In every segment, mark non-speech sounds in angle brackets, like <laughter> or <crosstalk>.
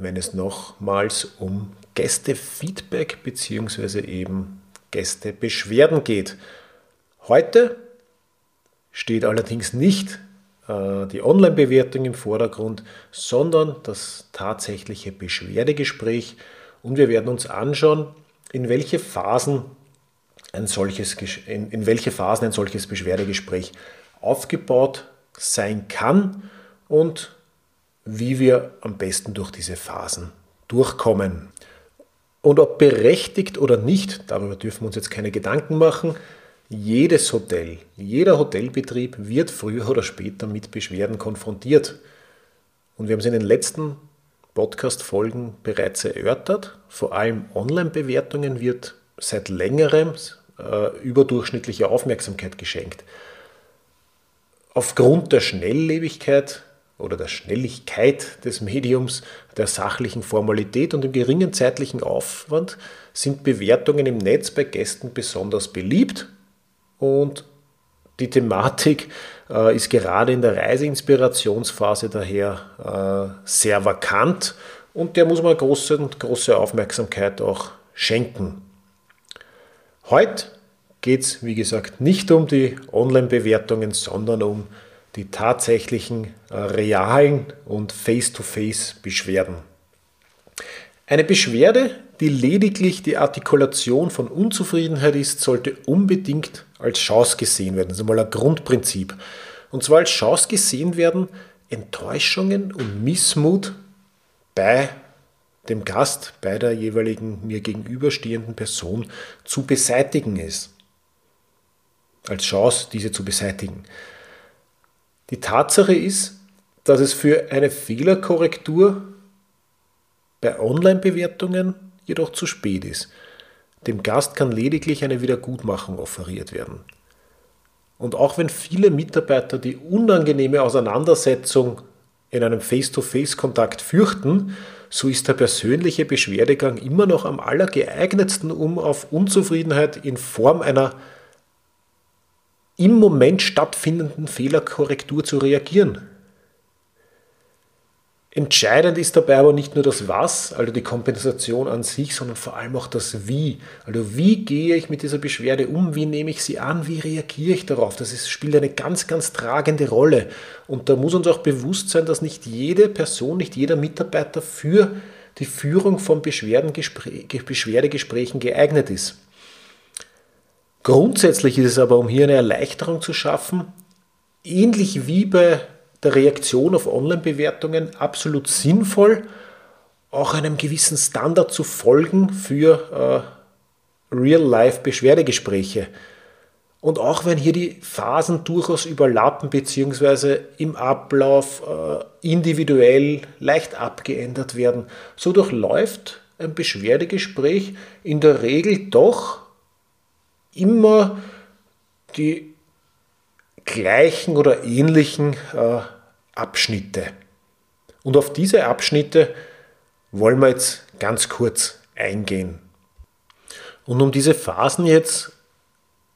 wenn es nochmals um Gästefeedback bzw. eben Gästebeschwerden geht. Heute steht allerdings nicht äh, die Online-Bewertung im Vordergrund, sondern das tatsächliche Beschwerdegespräch und wir werden uns anschauen, in welche Phasen ein solches, in, in welche Phasen ein solches Beschwerdegespräch aufgebaut sein kann und wie wir am besten durch diese Phasen durchkommen. Und ob berechtigt oder nicht, darüber dürfen wir uns jetzt keine Gedanken machen. Jedes Hotel, jeder Hotelbetrieb wird früher oder später mit Beschwerden konfrontiert. Und wir haben es in den letzten Podcast-Folgen bereits erörtert. Vor allem Online-Bewertungen wird seit längerem äh, überdurchschnittliche Aufmerksamkeit geschenkt. Aufgrund der Schnelllebigkeit oder der Schnelligkeit des Mediums, der sachlichen Formalität und dem geringen zeitlichen Aufwand sind Bewertungen im Netz bei Gästen besonders beliebt und die Thematik äh, ist gerade in der Reiseinspirationsphase daher äh, sehr vakant und der muss man große, große Aufmerksamkeit auch schenken. Heute geht es, wie gesagt, nicht um die Online-Bewertungen, sondern um die tatsächlichen äh, realen und Face-to-Face-Beschwerden. Eine Beschwerde, die lediglich die Artikulation von Unzufriedenheit ist, sollte unbedingt als Chance gesehen werden. Das ist einmal ein Grundprinzip. Und zwar als Chance gesehen werden, Enttäuschungen und Missmut bei dem Gast, bei der jeweiligen mir gegenüberstehenden Person zu beseitigen ist. Als Chance, diese zu beseitigen. Die Tatsache ist, dass es für eine Fehlerkorrektur bei Online-Bewertungen jedoch zu spät ist. Dem Gast kann lediglich eine Wiedergutmachung offeriert werden. Und auch wenn viele Mitarbeiter die unangenehme Auseinandersetzung in einem Face-to-Face-Kontakt fürchten, so ist der persönliche Beschwerdegang immer noch am allergeeignetsten, um auf Unzufriedenheit in Form einer im Moment stattfindenden Fehlerkorrektur zu reagieren. Entscheidend ist dabei aber nicht nur das Was, also die Kompensation an sich, sondern vor allem auch das Wie. Also wie gehe ich mit dieser Beschwerde um, wie nehme ich sie an, wie reagiere ich darauf. Das ist, spielt eine ganz, ganz tragende Rolle. Und da muss uns auch bewusst sein, dass nicht jede Person, nicht jeder Mitarbeiter für die Führung von Beschwerdegesprächen geeignet ist. Grundsätzlich ist es aber, um hier eine Erleichterung zu schaffen, ähnlich wie bei der Reaktion auf Online-Bewertungen absolut sinnvoll, auch einem gewissen Standard zu folgen für äh, Real-Life-Beschwerdegespräche. Und auch wenn hier die Phasen durchaus überlappen bzw. im Ablauf äh, individuell leicht abgeändert werden, so durchläuft ein Beschwerdegespräch in der Regel doch immer die gleichen oder ähnlichen äh, Abschnitte. Und auf diese Abschnitte wollen wir jetzt ganz kurz eingehen. Und um diese Phasen jetzt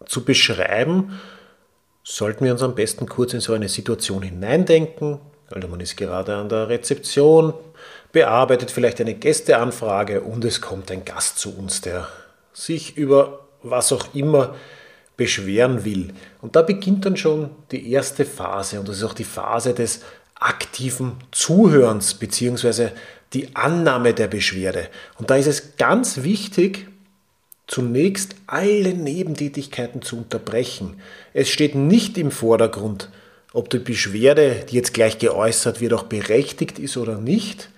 zu beschreiben, sollten wir uns am besten kurz in so eine Situation hineindenken. Also man ist gerade an der Rezeption, bearbeitet vielleicht eine Gästeanfrage und es kommt ein Gast zu uns, der sich über was auch immer beschweren will. Und da beginnt dann schon die erste Phase und das ist auch die Phase des aktiven Zuhörens bzw. die Annahme der Beschwerde. Und da ist es ganz wichtig, zunächst alle Nebentätigkeiten zu unterbrechen. Es steht nicht im Vordergrund, ob die Beschwerde, die jetzt gleich geäußert wird, auch berechtigt ist oder nicht.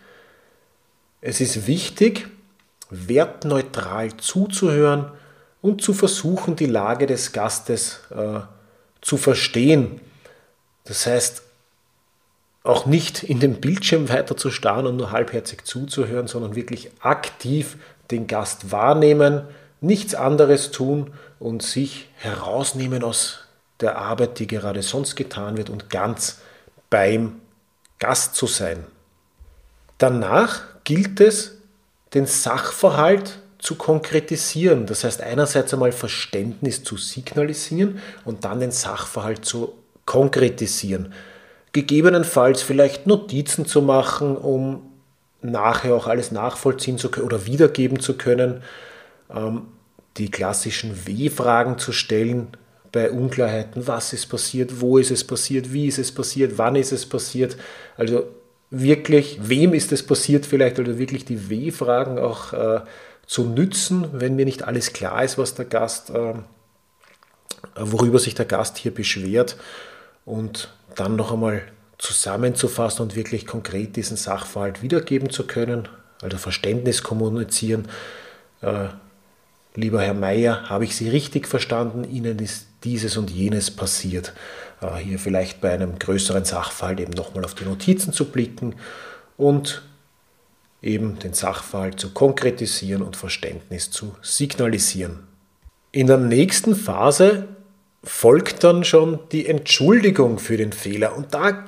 Es ist wichtig, wertneutral zuzuhören und zu versuchen, die Lage des Gastes äh, zu verstehen. Das heißt, auch nicht in den Bildschirm weiter zu starren und nur halbherzig zuzuhören, sondern wirklich aktiv den Gast wahrnehmen, nichts anderes tun und sich herausnehmen aus der Arbeit, die gerade sonst getan wird und ganz beim Gast zu sein. Danach gilt es, den Sachverhalt zu konkretisieren. Das heißt, einerseits einmal Verständnis zu signalisieren und dann den Sachverhalt zu konkretisieren. Gegebenenfalls vielleicht Notizen zu machen, um nachher auch alles nachvollziehen zu können oder wiedergeben zu können. Ähm, die klassischen W-Fragen zu stellen bei Unklarheiten. Was ist passiert? Wo ist es passiert? Wie ist es passiert? Wann ist es passiert? Also wirklich, wem ist es passiert vielleicht? Oder wirklich die W-Fragen auch äh, zu nützen, wenn mir nicht alles klar ist, was der Gast, äh, worüber sich der Gast hier beschwert. Und dann noch einmal zusammenzufassen und wirklich konkret diesen Sachverhalt wiedergeben zu können, also Verständnis kommunizieren. Äh, lieber Herr Meier, habe ich Sie richtig verstanden? Ihnen ist dieses und jenes passiert. Äh, hier vielleicht bei einem größeren Sachverhalt eben nochmal auf die Notizen zu blicken und eben den Sachverhalt zu konkretisieren und Verständnis zu signalisieren. In der nächsten Phase folgt dann schon die Entschuldigung für den Fehler. Und da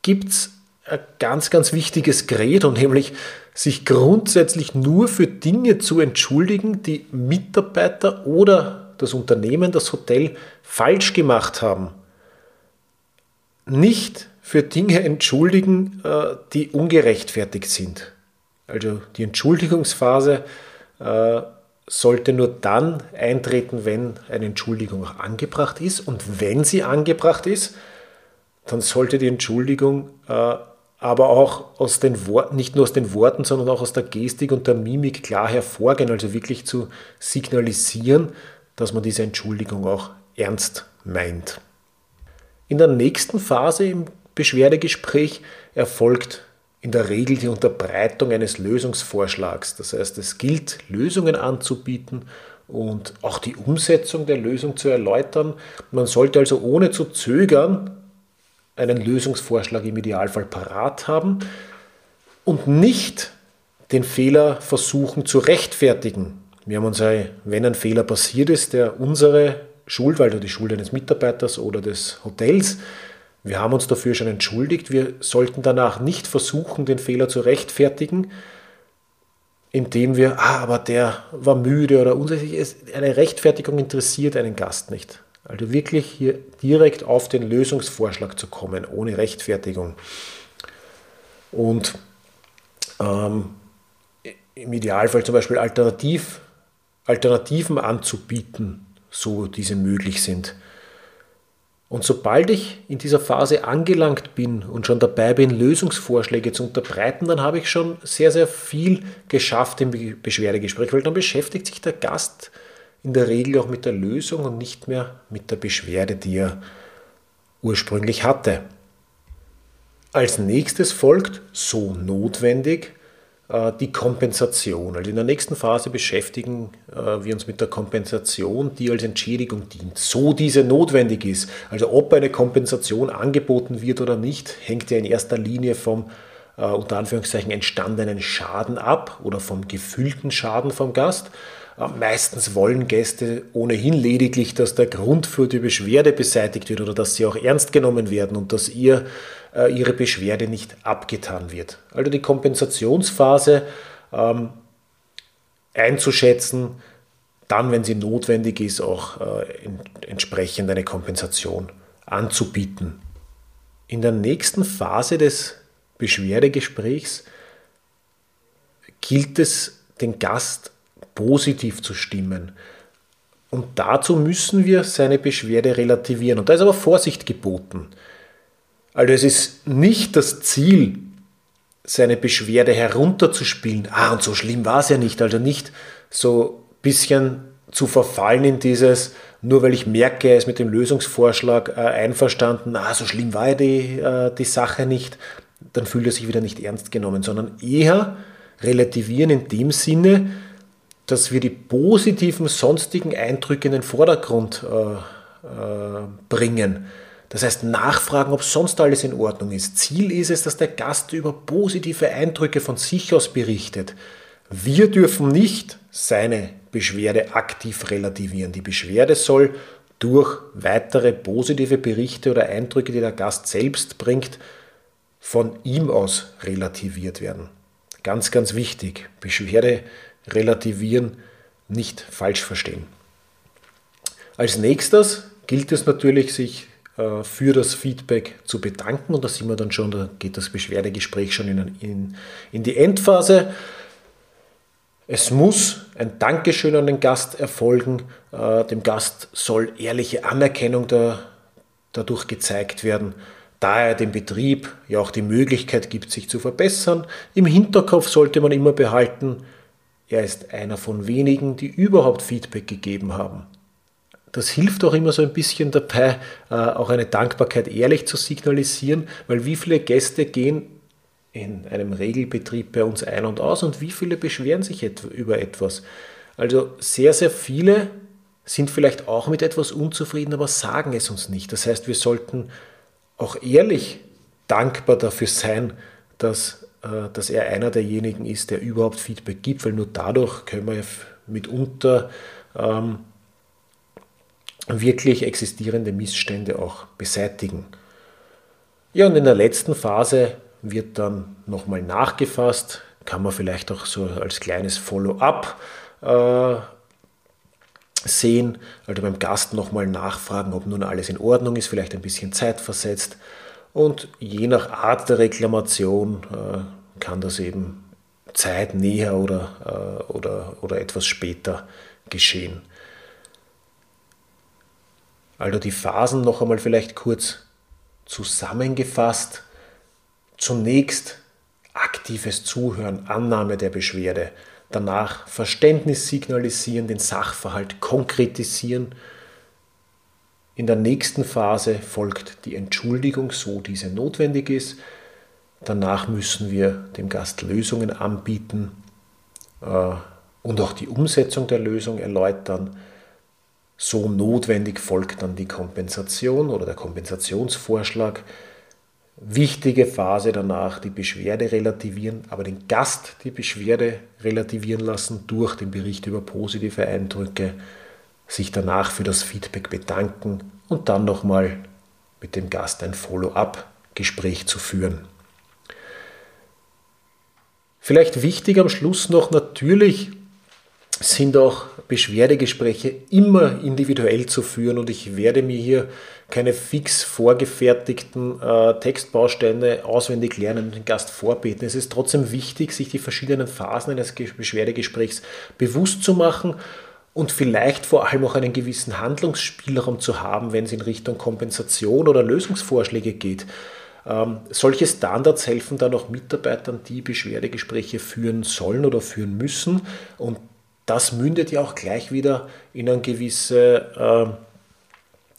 gibt es ein ganz, ganz wichtiges Credo, nämlich sich grundsätzlich nur für Dinge zu entschuldigen, die Mitarbeiter oder das Unternehmen, das Hotel falsch gemacht haben. Nicht für Dinge entschuldigen, äh, die ungerechtfertigt sind. Also die Entschuldigungsphase äh, sollte nur dann eintreten, wenn eine Entschuldigung auch angebracht ist. Und wenn sie angebracht ist, dann sollte die Entschuldigung äh, aber auch aus den Worten, nicht nur aus den Worten, sondern auch aus der Gestik und der Mimik klar hervorgehen, also wirklich zu signalisieren, dass man diese Entschuldigung auch ernst meint. In der nächsten Phase im Beschwerdegespräch erfolgt in der Regel die Unterbreitung eines Lösungsvorschlags. Das heißt, es gilt, Lösungen anzubieten und auch die Umsetzung der Lösung zu erläutern. Man sollte also ohne zu zögern einen Lösungsvorschlag im Idealfall parat haben und nicht den Fehler versuchen zu rechtfertigen. Wir haben uns, wenn ein Fehler passiert ist, der unsere Schuld, weil die Schuld eines Mitarbeiters oder des Hotels wir haben uns dafür schon entschuldigt. Wir sollten danach nicht versuchen, den Fehler zu rechtfertigen, indem wir, ah, aber der war müde oder unsicher. Eine Rechtfertigung interessiert einen Gast nicht. Also wirklich hier direkt auf den Lösungsvorschlag zu kommen, ohne Rechtfertigung. Und ähm, im Idealfall zum Beispiel Alternativ, Alternativen anzubieten, so diese möglich sind. Und sobald ich in dieser Phase angelangt bin und schon dabei bin, Lösungsvorschläge zu unterbreiten, dann habe ich schon sehr, sehr viel geschafft im Beschwerdegespräch, weil dann beschäftigt sich der Gast in der Regel auch mit der Lösung und nicht mehr mit der Beschwerde, die er ursprünglich hatte. Als nächstes folgt, so notwendig, die Kompensation. Also in der nächsten Phase beschäftigen äh, wir uns mit der Kompensation, die als Entschädigung dient, so diese notwendig ist. Also ob eine Kompensation angeboten wird oder nicht, hängt ja in erster Linie vom äh, unter Anführungszeichen entstandenen Schaden ab oder vom gefühlten Schaden vom Gast. Meistens wollen Gäste ohnehin lediglich, dass der Grund für die Beschwerde beseitigt wird oder dass sie auch ernst genommen werden und dass ihr äh, ihre Beschwerde nicht abgetan wird. Also die Kompensationsphase ähm, einzuschätzen, dann, wenn sie notwendig ist, auch äh, in, entsprechend eine Kompensation anzubieten. In der nächsten Phase des Beschwerdegesprächs gilt es, den Gast positiv zu stimmen. Und dazu müssen wir seine Beschwerde relativieren. Und da ist aber Vorsicht geboten. Also es ist nicht das Ziel, seine Beschwerde herunterzuspielen. Ah, und so schlimm war es ja nicht. Also nicht so ein bisschen zu verfallen in dieses, nur weil ich merke, er ist mit dem Lösungsvorschlag äh, einverstanden, ah, so schlimm war ja die, äh, die Sache nicht, dann fühlt er sich wieder nicht ernst genommen, sondern eher relativieren in dem Sinne, dass wir die positiven sonstigen Eindrücke in den Vordergrund äh, äh bringen. Das heißt, nachfragen, ob sonst alles in Ordnung ist. Ziel ist es, dass der Gast über positive Eindrücke von sich aus berichtet. Wir dürfen nicht seine Beschwerde aktiv relativieren. Die Beschwerde soll durch weitere positive Berichte oder Eindrücke, die der Gast selbst bringt, von ihm aus relativiert werden. Ganz, ganz wichtig. Beschwerde relativieren, nicht falsch verstehen. Als nächstes gilt es natürlich, sich für das Feedback zu bedanken. Und da sind wir dann schon, da geht das Beschwerdegespräch schon in, in, in die Endphase. Es muss ein Dankeschön an den Gast erfolgen. Äh, dem Gast soll ehrliche Anerkennung da, dadurch gezeigt werden, da er dem Betrieb ja auch die Möglichkeit gibt, sich zu verbessern. Im Hinterkopf sollte man immer behalten, er ist einer von wenigen, die überhaupt Feedback gegeben haben das hilft auch immer so ein bisschen dabei, äh, auch eine Dankbarkeit ehrlich zu signalisieren, weil wie viele Gäste gehen in einem Regelbetrieb bei uns ein und aus und wie viele beschweren sich über etwas. Also sehr, sehr viele sind vielleicht auch mit etwas unzufrieden, aber sagen es uns nicht. Das heißt, wir sollten auch ehrlich dankbar dafür sein, dass, äh, dass er einer derjenigen ist, der überhaupt Feedback gibt, weil nur dadurch können wir mitunter ähm, wirklich existierende Missstände auch beseitigen. Ja, und in der letzten Phase wird dann nochmal nachgefasst, kann man vielleicht auch so als kleines Follow-up äh, sehen, also beim Gast nochmal nachfragen, ob nun alles in Ordnung ist, vielleicht ein bisschen Zeit versetzt. Und je nach Art der Reklamation äh, kann das eben Zeit näher oder, äh, oder, oder etwas später geschehen. Also die Phasen noch einmal vielleicht kurz zusammengefasst. Zunächst aktives Zuhören, Annahme der Beschwerde. Danach Verständnis signalisieren, den Sachverhalt konkretisieren. In der nächsten Phase folgt die Entschuldigung, so diese notwendig ist. Danach müssen wir dem Gast Lösungen anbieten äh, und auch die Umsetzung der Lösung erläutern so notwendig folgt dann die Kompensation oder der Kompensationsvorschlag. Wichtige Phase danach, die Beschwerde relativieren, aber den Gast die Beschwerde relativieren lassen durch den Bericht über positive Eindrücke, sich danach für das Feedback bedanken und dann nochmal mit dem Gast ein Follow-up-Gespräch zu führen. Vielleicht wichtig am Schluss noch natürlich sind auch Beschwerdegespräche immer individuell zu führen und ich werde mir hier keine fix vorgefertigten äh, Textbausteine auswendig lernen und den Gast vorbeten. Es ist trotzdem wichtig, sich die verschiedenen Phasen eines Beschwerdegesprächs bewusst zu machen und vielleicht vor allem auch einen gewissen Handlungsspielraum zu haben, wenn es in Richtung Kompensation oder Lösungsvorschläge geht. Ähm, solche Standards helfen dann auch Mitarbeitern, die Beschwerdegespräche führen sollen oder führen müssen. Und das mündet ja auch gleich wieder in einen, gewisse,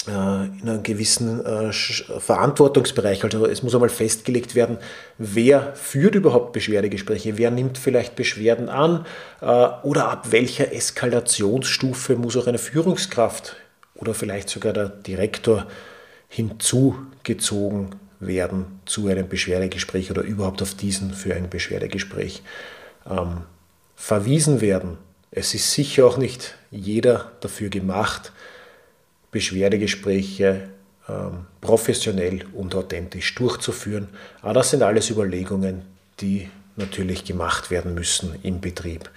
äh, äh in einen gewissen äh, Verantwortungsbereich. Also es muss einmal festgelegt werden, wer führt überhaupt Beschwerdegespräche, wer nimmt vielleicht Beschwerden an äh, oder ab welcher Eskalationsstufe muss auch eine Führungskraft oder vielleicht sogar der Direktor hinzugezogen werden zu einem Beschwerdegespräch oder überhaupt auf diesen für ein Beschwerdegespräch ähm, verwiesen werden. Es ist sicher auch nicht jeder dafür gemacht, Beschwerdegespräche ähm, professionell und authentisch durchzuführen. Aber das sind alles Überlegungen, die natürlich gemacht werden müssen im Betrieb.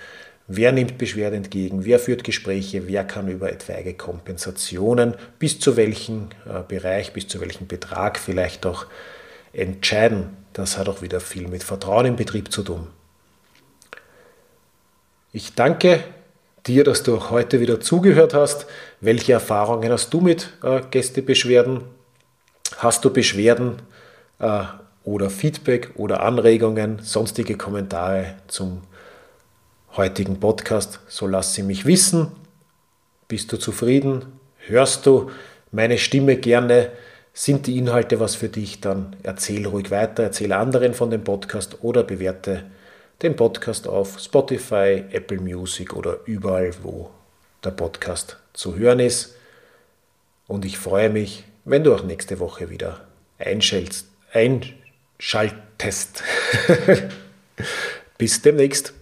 Wer nimmt Beschwerde entgegen? Wer führt Gespräche? Wer kann über etwaige Kompensationen bis zu welchem äh, Bereich, bis zu welchem Betrag vielleicht auch entscheiden? Das hat auch wieder viel mit Vertrauen im Betrieb zu tun. Ich danke dir, dass du auch heute wieder zugehört hast. Welche Erfahrungen hast du mit äh, Gästebeschwerden? Hast du Beschwerden äh, oder Feedback oder Anregungen, sonstige Kommentare zum heutigen Podcast? So lass sie mich wissen. Bist du zufrieden? Hörst du meine Stimme gerne? Sind die Inhalte was für dich? Dann erzähl ruhig weiter, erzähl anderen von dem Podcast oder bewerte den Podcast auf Spotify, Apple Music oder überall, wo der Podcast zu hören ist. Und ich freue mich, wenn du auch nächste Woche wieder einschaltest. einschaltest. <laughs> Bis demnächst.